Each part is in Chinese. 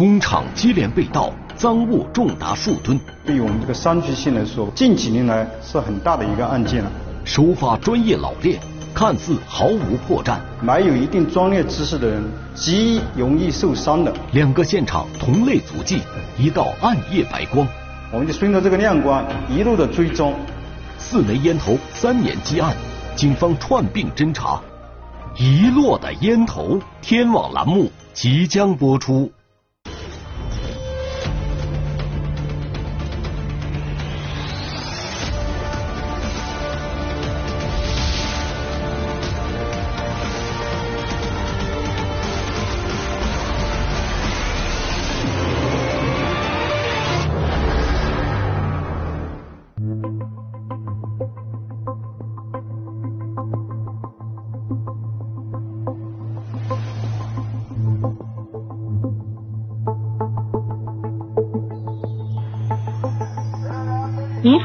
工厂接连被盗，赃物重达数吨。对于我们这个山区县来说，近几年来是很大的一个案件了。手法专业老练，看似毫无破绽。没有一定专业知识的人，极容易受伤的。两个现场同类足迹，一道暗夜白光。我们就顺着这个亮光一路的追踪。四枚烟头，三年积案，警方串并侦查。遗落的烟头，天网栏目即将播出。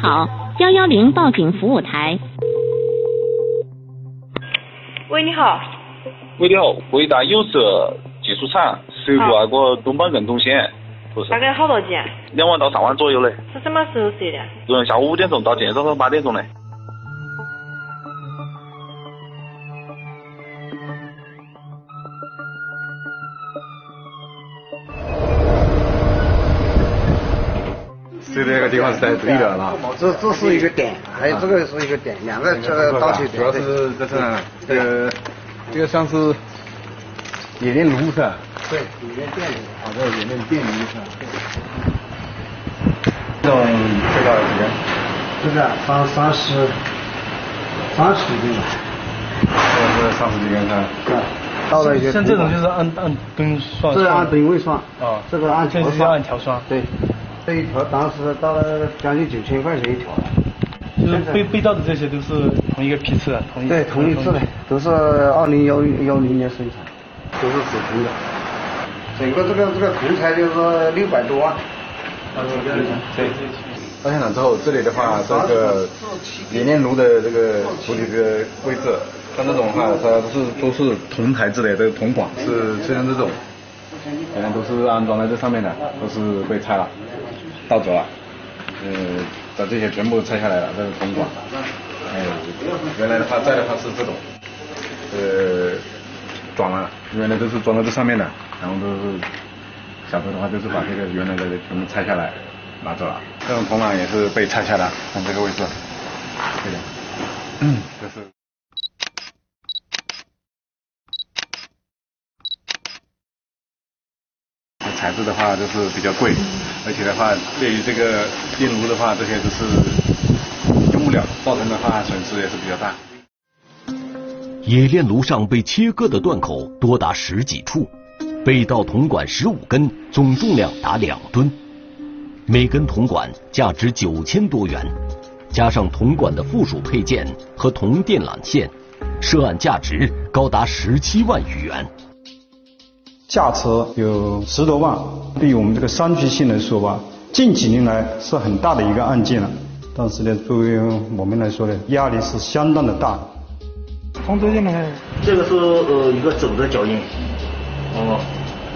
好，幺幺零报警服务台。喂，你好。喂，你好，回答有色技术厂收购那个东方运动险，不是？大概好多钱？两万到三万左右嘞。是什么时候设的？从下午五点钟到今天早上八点钟的。这个地方是在这里的了，这这是一个点，还有这个是一个点，两个这个倒车点。主要是这是这个这个像是冶炼炉是吧？对，冶炼电炉。好的，冶炼电炉是吧？这种多少钱？这个三三十三十斤吧。这是三十几斤是吧？对。到了一个。像这种就是按按吨算。这按吨位算。啊。这个按条算。这是按条算。对。这一条当时到了将近九千块钱一条了。就是被被盗的这些都是同一个批次，同一对同一次的，都是二零幺幺零年生产，都是手工的。整个这个这个铜材就是六百多万。对。到现场之后，这里的话，这个冶炼炉的这个主体这个位置，像这种的话，它都是都是铜材质的，这个铜管是像这种，原来都是安装在这上面的，都是被拆了。盗走了，呃，把这些全部拆下来了，这是铜管。哎，原来的话在的话是这种，呃，装了，原来都是装在这上面的，然后都是小偷的话就是把这个原来的全部拆下来拿走了。这种铜管也是被拆下来，看这个位置，这个，嗯，这是。材质的话就是比较贵，而且的话，对于这个电炉的话，这些都是用不了，造成的话损失也是比较大。冶炼炉上被切割的断口多达十几处，被盗铜管十五根，总重量达两吨，每根铜管价值九千多元，加上铜管的附属配件和铜电缆线，涉案价值高达十七万余元。价值有十多万，对于我们这个山区县来说吧，近几年来是很大的一个案件了。但是呢，作为我们来说呢，压力是相当的大。从这边来，这个是呃一个走的脚印，哦，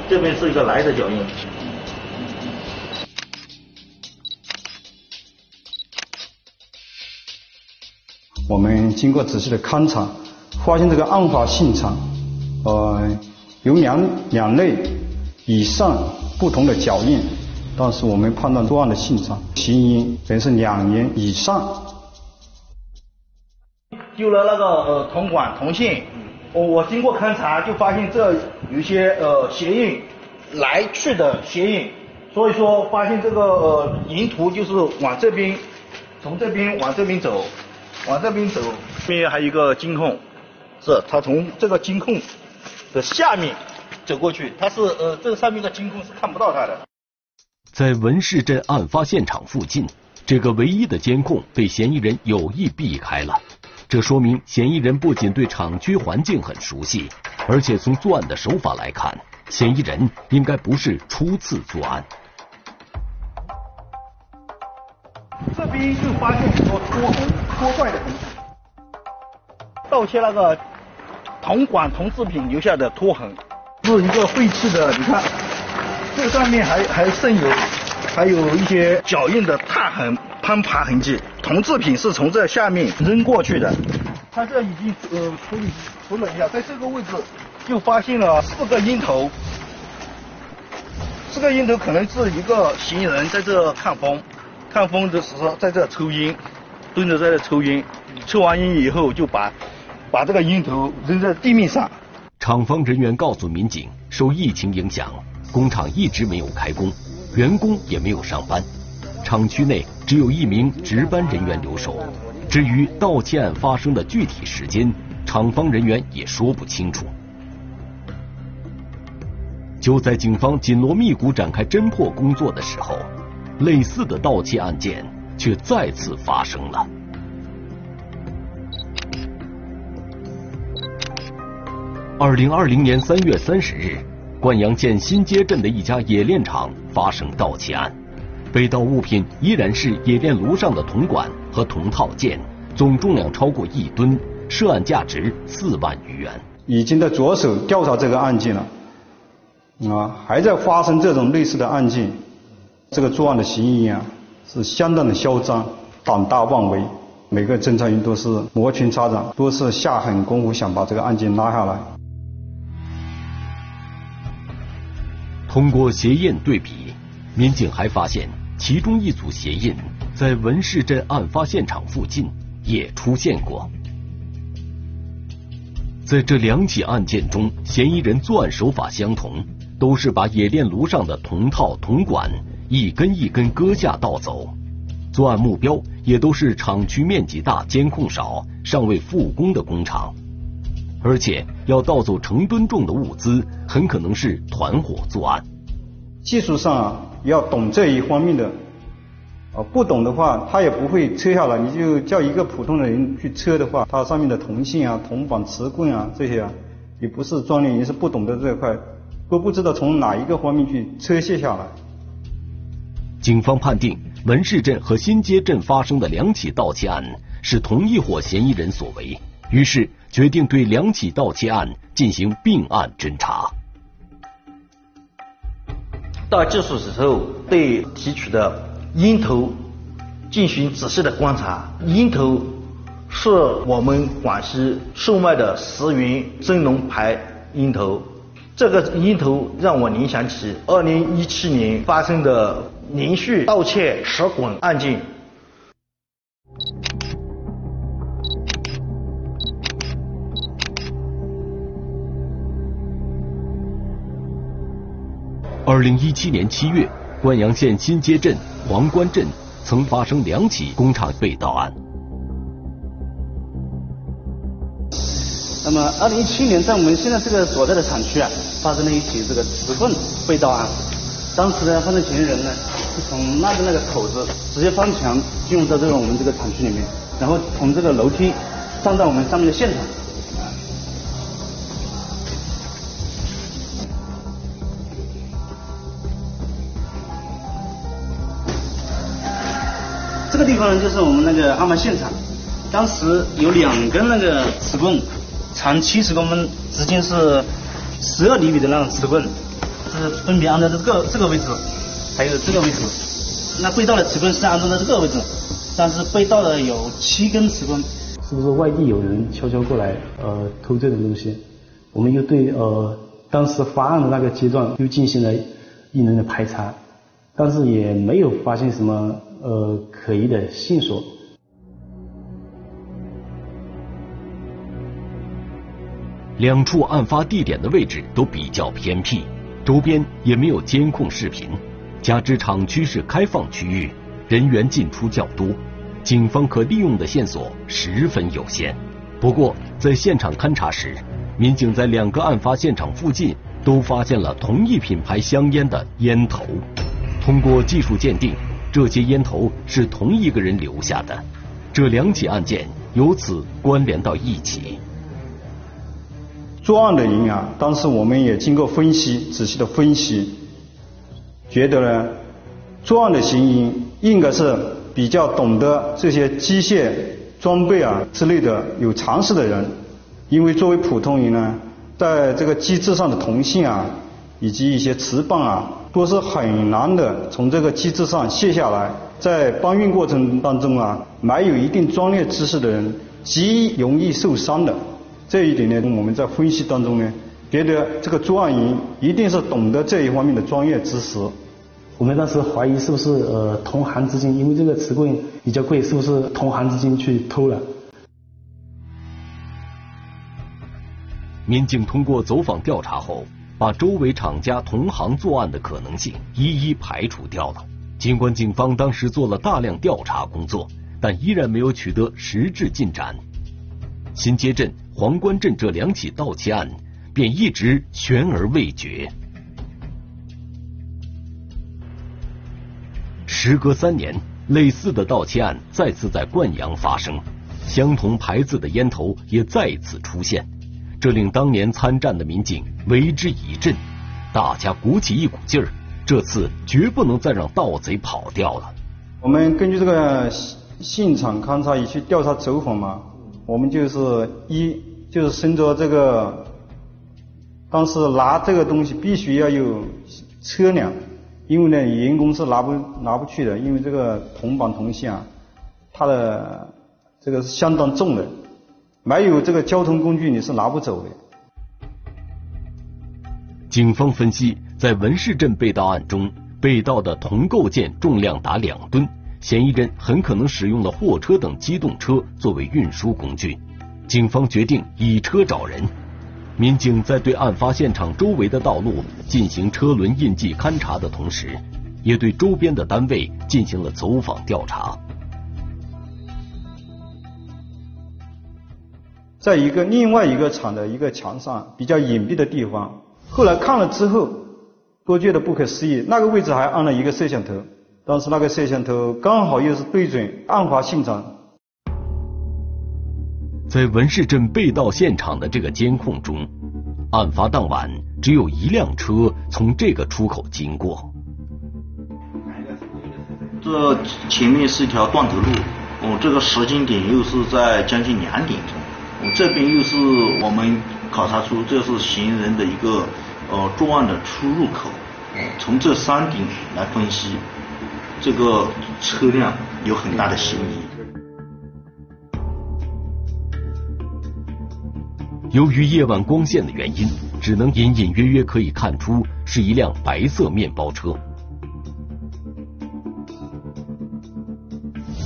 这边是一个来的脚印。我们经过仔细的勘查，发现这个案发现场，呃。有两两类以上不同的脚印，但是我们判断作案的现场嫌疑人是两年以上。丢了那个呃铜管铜线，我我经过勘查就发现这有一些呃鞋印，来去的鞋印，所以说发现这个呃沿途就是往这边，从这边往这边走，往这边走，这边还有一个监控，是他从这个监控。的下面走过去，他是呃，这个上面的监控是看不到他的。在文市镇案发现场附近，这个唯一的监控被嫌疑人有意避开了。这说明嫌疑人不仅对厂区环境很熟悉，而且从作案的手法来看，嫌疑人应该不是初次作案。这边就发现很多脱痕脱怪的东西，盗窃那个。铜管、铜制品留下的拖痕，是一个废弃的。你看，这上面还还剩有还有一些脚印的踏痕、攀爬痕迹。铜制品是从这下面扔过去的。他这已经呃处理处理一下，在这个位置就发现了四个烟头。四个烟头可能是一个嫌疑人在这看风，看风的时候在这抽烟，蹲着在这抽烟，抽完烟以后就把把这个烟头扔在地面上。厂方人员告诉民警，受疫情影响，工厂一直没有开工，员工也没有上班，厂区内只有一名值班人员留守。至于盗窃案发生的具体时间，厂方人员也说不清楚。就在警方紧锣密鼓展开侦破工作的时候，类似的盗窃案件却再次发生了。二零二零年三月三十日，灌阳县新街镇的一家冶炼厂发生盗窃案，被盗物品依然是冶炼炉上的铜管和铜套件，总重量超过一吨，涉案价值四万余元。已经在着手调查这个案件了。啊，还在发生这种类似的案件，这个作案的嫌疑人啊是相当的嚣张、胆大妄为，每个侦查员都是摩拳擦掌，都是下狠功夫想把这个案件拉下来。通过鞋印对比，民警还发现其中一组鞋印在文市镇案发现场附近也出现过。在这两起案件中，嫌疑人作案手法相同。都是把冶炼炉上的铜套、铜管一根一根割下盗走，作案目标也都是厂区面积大、监控少、尚未复工的工厂，而且要盗走成吨重的物资，很可能是团伙作案。技术上要懂这一方面的，啊，不懂的话他也不会车下来。你就叫一个普通的人去车的话，它上面的铜线啊、铜板、磁棍啊这些啊，也不是专业人是不懂得这块。都不知道从哪一个方面去拆卸下来。警方判定文市镇和新街镇发生的两起盗窃案是同一伙嫌疑人所为，于是决定对两起盗窃案进行并案侦查。到技术时候，对提取的烟头进行仔细的观察，烟头是我们广西售卖的石云真龙牌烟头。这个烟头让我联想起二零一七年发生的连续盗窃十滚案件。二零一七年七月，灌阳县新街镇黄关镇曾发生两起工厂被盗案。那么，二零一七年在我们现在这个所在的厂区啊，发生了一起这个磁棍被盗案。当时呢，犯罪嫌疑人呢是从那个那个口子直接翻墙进入到这个我们这个厂区里面，然后从这个楼梯上到我们上面的现场。这个地方呢，就是我们那个案发现场。当时有两根那个磁棍。长七十公分，直径是十二厘米的那种磁棍，是分别安在这个这个位置，还有这个位置。那被盗的磁棍是安装在这个位置，但是被盗的有七根磁棍。是不是外地有人悄悄过来呃偷这种东西？我们又对呃当时发案的那个阶段又进行了一轮的排查，但是也没有发现什么呃可疑的线索。两处案发地点的位置都比较偏僻，周边也没有监控视频，加之厂区是开放区域，人员进出较多，警方可利用的线索十分有限。不过，在现场勘查时，民警在两个案发现场附近都发现了同一品牌香烟的烟头。通过技术鉴定，这些烟头是同一个人留下的，这两起案件由此关联到一起。作案的人啊，当时我们也经过分析，仔细的分析，觉得呢，作案的嫌疑人应该是比较懂得这些机械装备啊之类的有常识的人，因为作为普通人呢，在这个机制上的同性啊，以及一些磁棒啊，都是很难的从这个机制上卸下来。在搬运过程当中啊，没有一定专业知识的人极容易受伤的。这一点呢，我们在分析当中呢，觉得这个作案人一定是懂得这一方面的专业知识。我们当时怀疑是不是呃同行之间，因为这个磁棍比较贵，是不是同行之间去偷了？民警通过走访调查后，把周围厂家同行作案的可能性一一排除掉了。尽管警方当时做了大量调查工作，但依然没有取得实质进展。新街镇、黄关镇这两起盗窃案便一直悬而未决。时隔三年，类似的盗窃案再次在灌阳发生，相同牌子的烟头也再次出现，这令当年参战的民警为之一振，大家鼓起一股劲儿。这次绝不能再让盗贼跑掉了。我们根据这个现场勘查以及调查走访嘛，我们就是一就是顺着这个，当时拿这个东西必须要有车辆，因为呢员工是拿不拿不去的，因为这个铜板铜线啊，它的这个是相当重的，没有这个交通工具你是拿不走的。警方分析。在文市镇被盗案中，被盗的铜构件重量达两吨，嫌疑人很可能使用了货车等机动车作为运输工具。警方决定以车找人。民警在对案发现场周围的道路进行车轮印记勘查的同时，也对周边的单位进行了走访调查。在一个另外一个厂的一个墙上比较隐蔽的地方，后来看了之后。都觉得不可思议，那个位置还安了一个摄像头，当时那个摄像头刚好又是对准案发现场。在文市镇被盗现场的这个监控中，案发当晚只有一辆车从这个出口经过。这前面是一条断头路，哦，这个时间点又是在将近两点钟，这边又是我们考察出这是嫌疑人的一个。呃，作案的出入口，从这三点来分析，这个车辆有很大的嫌疑。由于夜晚光线的原因，只能隐隐约约可以看出是一辆白色面包车。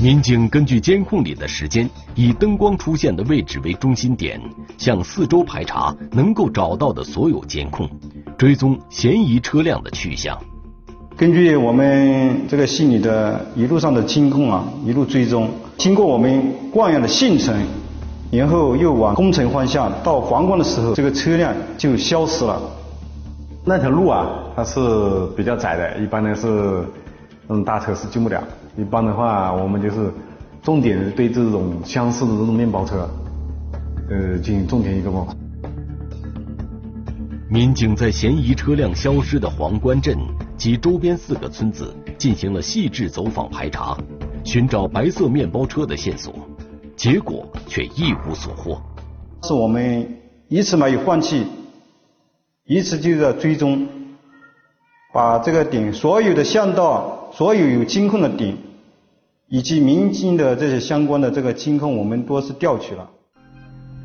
民警根据监控里的时间，以灯光出现的位置为中心点，向四周排查能够找到的所有监控，追踪嫌疑车辆的去向。根据我们这个系里的一路上的监控啊，一路追踪，经过我们灌阳的县城，然后又往工程方向到黄关的时候，这个车辆就消失了。那条路啊，它是比较窄的，一般呢是嗯大车是进不了。一般的话，我们就是重点对这种相似的这种面包车，呃，进行重点一个摸。民警在嫌疑车辆消失的皇冠镇及周边四个村子进行了细致走访排查，寻找白色面包车的线索，结果却一无所获。是我们一次没有放弃，一次就在追踪，把这个点所有的巷道。所有有监控的点，以及民警的这些相关的这个监控，我们多是调取了。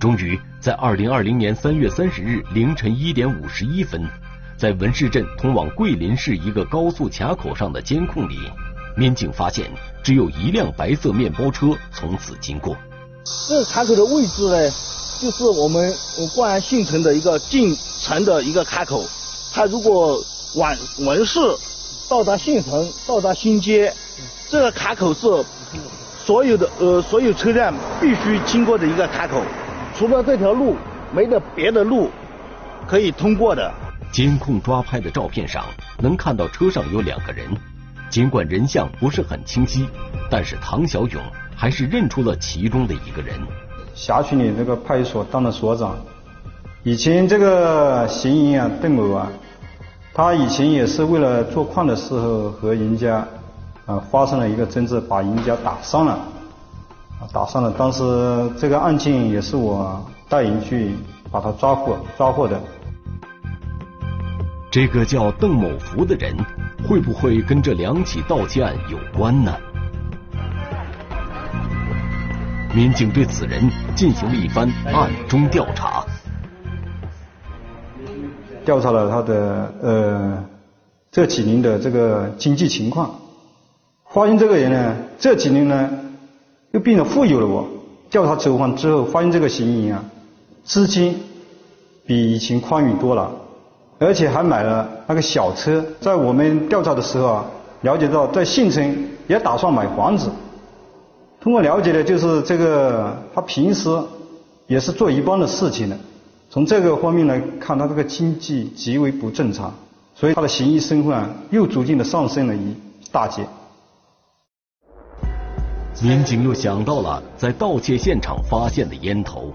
终于在二零二零年三月三十日凌晨一点五十一分，在文市镇通往桂林市一个高速卡口上的监控里，民警发现只有一辆白色面包车从此经过。这个卡口的位置呢，就是我们灌阳县城的一个进城的一个卡口。它如果往文市。到达县城，到达新街，这个卡口是所有的呃所有车辆必须经过的一个卡口，除了这条路，没得别的路可以通过的。监控抓拍的照片上能看到车上有两个人，尽管人像不是很清晰，但是唐小勇还是认出了其中的一个人。辖区里这个派出所当了所长，以前这个嫌疑啊邓某啊。他以前也是为了做矿的时候和人家啊发生了一个争执，把人家打伤了，啊打伤了。当时这个案件也是我带人去把他抓获抓获的。这个叫邓某福的人，会不会跟这两起盗窃案有关呢？民警对此人进行了一番暗中调查，调查了他的呃这几年的这个经济情况，发现这个人呢这几年呢又变得富有了。我调查走访之后，发现这个嫌疑人啊资金比以前宽裕多了，而且还买了那个小车。在我们调查的时候啊，了解到在县城也打算买房子。通过了解呢，就是这个他平时也是做一般的事情的。从这个方面来看，他这个经济极为不正常，所以他的嫌疑身份啊又逐渐的上升了一大截。民警又想到了在盗窃现场发现的烟头，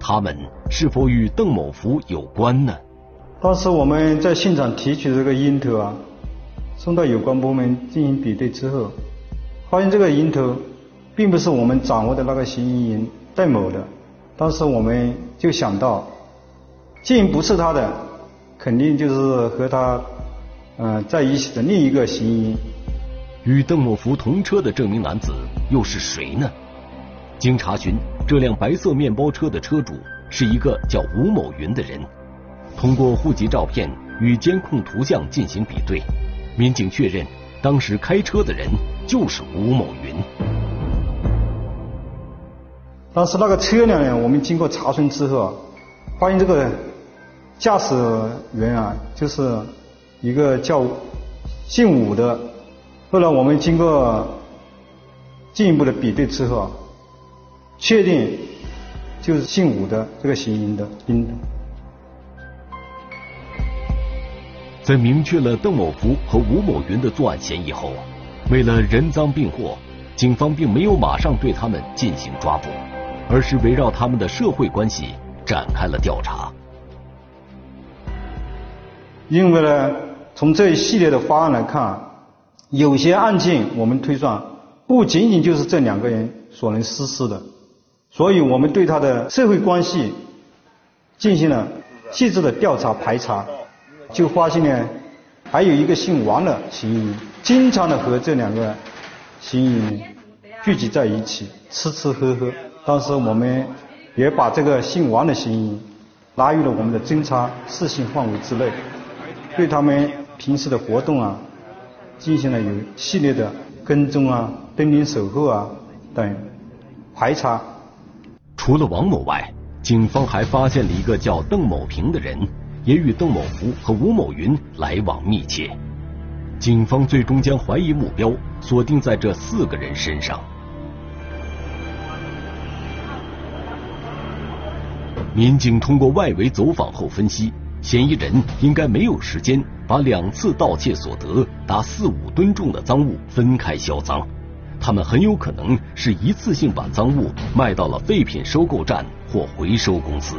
他们是否与邓某福有关呢？当时我们在现场提取这个烟头啊，送到有关部门进行比对之后，发现这个烟头。并不是我们掌握的那个嫌疑人邓某的，当时我们就想到，既不是他的，肯定就是和他嗯在一起的另一个嫌疑人。与邓某福同车的这名男子又是谁呢？经查询，这辆白色面包车的车主是一个叫吴某云的人。通过户籍照片与监控图像进行比对，民警确认当时开车的人就是吴某云。当时那个车辆呢，我们经过查询之后啊，发现这个驾驶员啊，就是一个叫姓武的。后来我们经过进一步的比对之后，确定就是姓武的这个嫌疑人的。在明确了邓某福和吴某云的作案嫌疑后，为了人赃并获，警方并没有马上对他们进行抓捕。而是围绕他们的社会关系展开了调查。因为呢，从这一系列的方案来看，有些案件我们推算不仅仅就是这两个人所能实施的，所以我们对他的社会关系进行了细致的调查排查，就发现呢，还有一个姓王的嫌疑人，经常的和这两个嫌疑人聚集在一起吃吃喝喝。当时我们也把这个姓王的嫌疑人拉入了我们的侦查视线范围之内，对他们平时的活动啊进行了有系列的跟踪啊、登临守候啊等排查。除了王某外，警方还发现了一个叫邓某平的人，也与邓某福和吴某云来往密切。警方最终将怀疑目标锁定在这四个人身上。民警通过外围走访后分析，嫌疑人应该没有时间把两次盗窃所得达四五吨重的赃物分开销赃，他们很有可能是一次性把赃物卖到了废品收购站或回收公司。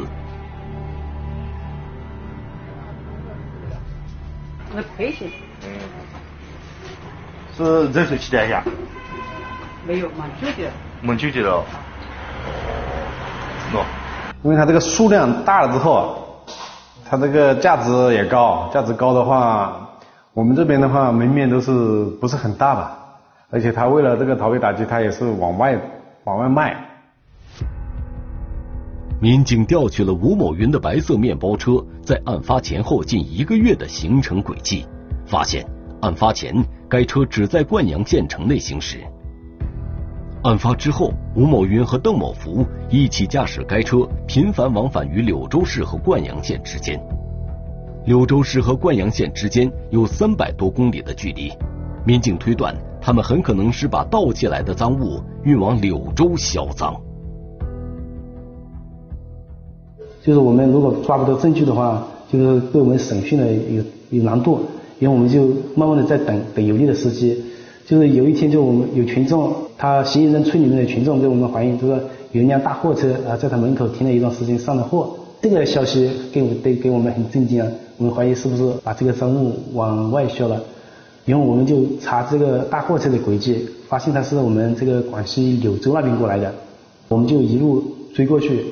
那赔钱？嗯，是热水器在下？没有，蛮久的。蛮久的了。喏。因为它这个数量大了之后，它这个价值也高，价值高的话，我们这边的话门面都是不是很大吧，而且他为了这个逃避打击，他也是往外往外卖。民警调取了吴某云的白色面包车在案发前后近一个月的行程轨迹，发现案发前该车只在灌阳县城内行驶。案发之后，吴某云和邓某福一起驾驶该车频繁往返于柳州市和灌阳县之间。柳州市和灌阳县之间有三百多公里的距离，民警推断他们很可能是把盗窃来的赃物运往柳州销赃。就是我们如果抓不到证据的话，就是对我们审讯的有有难度，因为我们就慢慢的在等等有利的时机。就是有一天，就我们有群众，他嫌疑人村里面的群众给我们反映，就说有一辆大货车啊在他门口停了一段时间，上了货。这个消息给我对给我们很震惊啊！我们怀疑是不是把这个赃物往外销了？然后我们就查这个大货车的轨迹，发现他是我们这个广西柳州那边过来的，我们就一路追过去。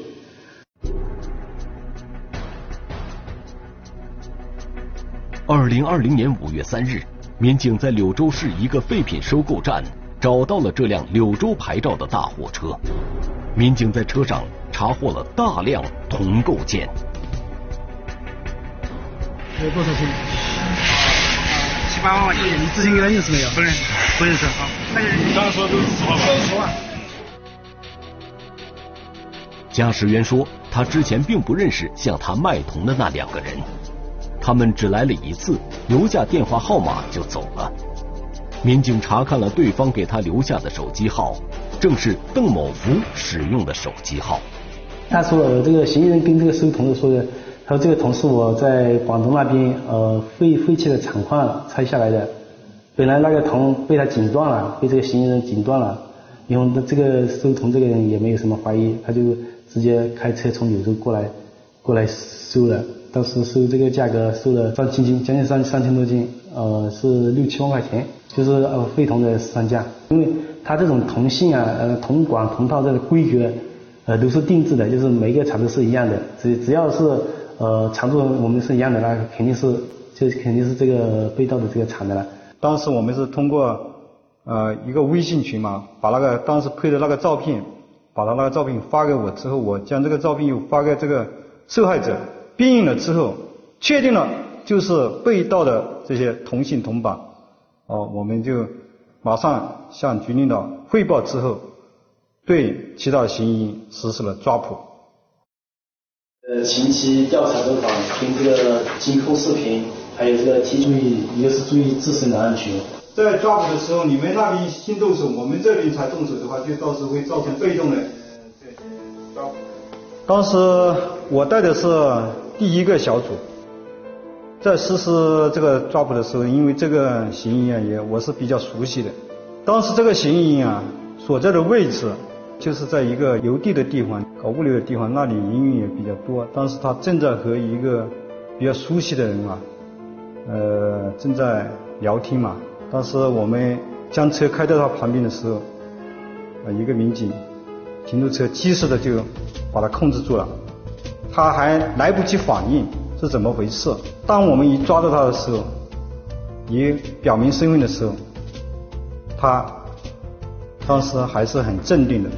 二零二零年五月三日，民警在柳州市一个废品收购站找到了这辆柳州牌照的大货车。民警在车上查获了大量铜构件。有多少钱？七八万块钱。你之前跟他认识没有？不认识，不认识。好，那你刚说都是实话吧？都是实话。驾驶员说，他之前并不认识向他卖铜的那两个人，他们只来了一次，留下电话号码就走了。民警查看了对方给他留下的手机号，正是邓某福使用的手机号。他说了，这个嫌疑人跟这个收铜的说的，他说这个铜是我在广东那边呃废废弃的厂矿拆下来的，本来那个铜被他剪断了，被这个嫌疑人剪断了，然后这个收铜这个人也没有什么怀疑，他就。直接开车从柳州过来，过来收了。当时收这个价格收了三千斤，将近三三千多斤，呃，是六七万块钱，就是呃废铜的市场价。因为它这种铜性啊，呃铜管、铜套这个规格，呃都是定制的，就是每个厂子是一样的。只只要是呃厂子我们是一样的，那肯定是就肯定是这个被盗的这个厂的了。当时我们是通过呃一个微信群嘛，把那个当时拍的那个照片。把他那个照片发给我之后，我将这个照片又发给这个受害者辨认了之后，确定了就是被盗的这些铜性铜板，哦，我们就马上向局领导汇报之后，对其他嫌疑人实施了抓捕。呃，前期调查走访，凭这个监控视频，还有这个提注意，一个是注意自身的安全。在抓捕的时候，你们那边先动手，我们这边才动手的话，就到时候会造成被动的。当时我带的是第一个小组，在实施这个抓捕的时候，因为这个嫌疑人也我是比较熟悉的。当时这个嫌疑人啊所在的位置，就是在一个邮递的地方，搞物流的地方，那里人员也比较多。当时他正在和一个比较熟悉的人啊，呃，正在聊天嘛。当时我们将车开到他旁边的时候，啊，一个民警停住车，及时的就把他控制住了。他还来不及反应是怎么回事。当我们一抓到他的时候，一表明身份的时候，他当时还是很镇定的。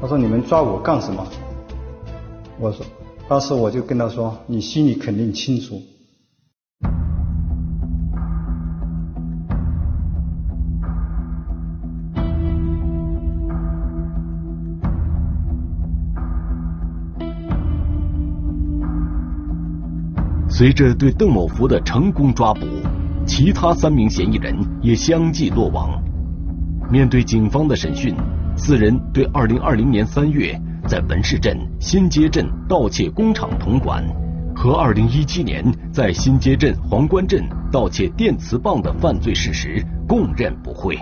他说：“你们抓我干什么？”我说：“当时我就跟他说，你心里肯定清楚。”随着对邓某福的成功抓捕，其他三名嫌疑人也相继落网。面对警方的审讯，四人对2020年3月在文市镇新街镇盗窃工厂铜管，和2017年在新街镇皇冠镇盗窃电磁棒的犯罪事实供认不讳。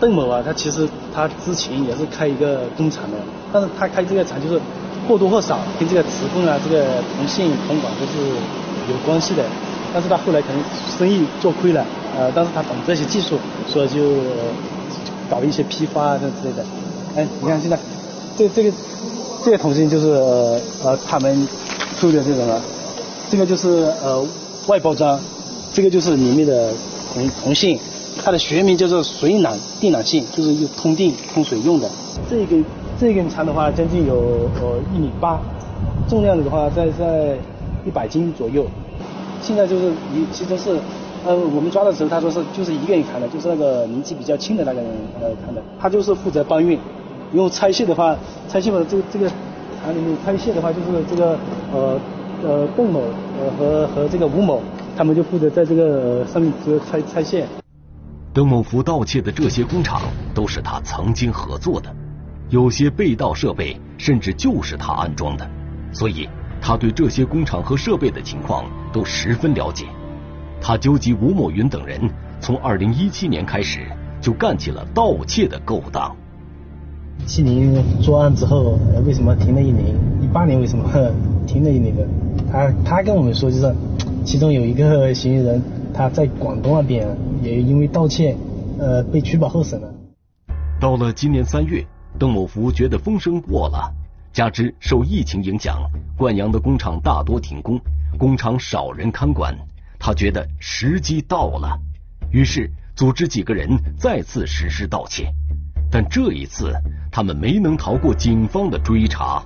邓某啊，他其实他之前也是开一个工厂的，但是他开这个厂就是。或多或少跟这个磁棍啊、这个铜线、铜管都是有关系的，但是他后来可能生意做亏了，呃，但是他懂这些技术，所以就搞一些批发啊这之类的。哎，你看现在这这个这个铜线就是呃他们出的这种了，这个就是呃外包装，这个就是里面的铜铜线，它的学名叫做水缆电缆线，就是用通电通水用的。这一个。这根长的话将近有呃一米八，重量的话在在一百斤左右。现在就是你其实是，呃我们抓的时候他说是就是一个人扛的，就是那个年纪比较轻的那个人呃扛的，他就是负责搬运。因为拆卸的话，拆卸的这这个厂里面拆卸的话就是这个呃呃邓某呃和和这个吴某他们就负责在这个上面这个拆拆卸。邓某福盗窃的这些工厂都是他曾经合作的。有些被盗设备甚至就是他安装的，所以他对这些工厂和设备的情况都十分了解。他纠集吴某云等人，从二零一七年开始就干起了盗窃的勾当。七年作案之后，为什么停了一年？一八年为什么停了一年呢？他他跟我们说，就是其中有一个嫌疑人，他在广东那边也因为盗窃，呃，被取保候审了。到了今年三月。邓某福觉得风声过了，加之受疫情影响，灌阳的工厂大多停工，工厂少人看管，他觉得时机到了，于是组织几个人再次实施盗窃。但这一次，他们没能逃过警方的追查。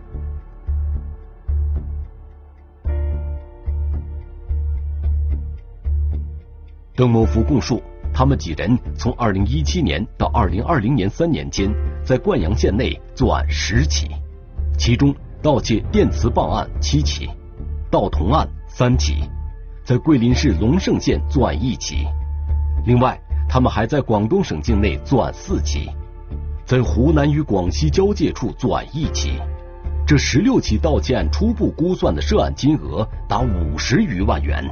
邓某福供述，他们几人从2017年到2020年三年间，在灌阳县内作案十起，其中盗窃电磁棒案七起，盗铜案三起，在桂林市龙胜县作案一起。另外，他们还在广东省境内作案四起，在湖南与广西交界处作案一起。这十六起盗窃案初步估算的涉案金额达五十余万元。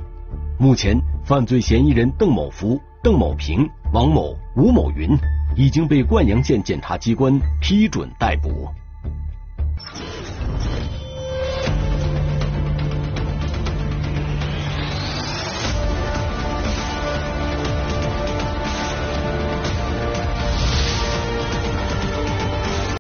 目前，犯罪嫌疑人邓某福、邓某平王某吴某云已经被灌阳县检察机关批准逮捕。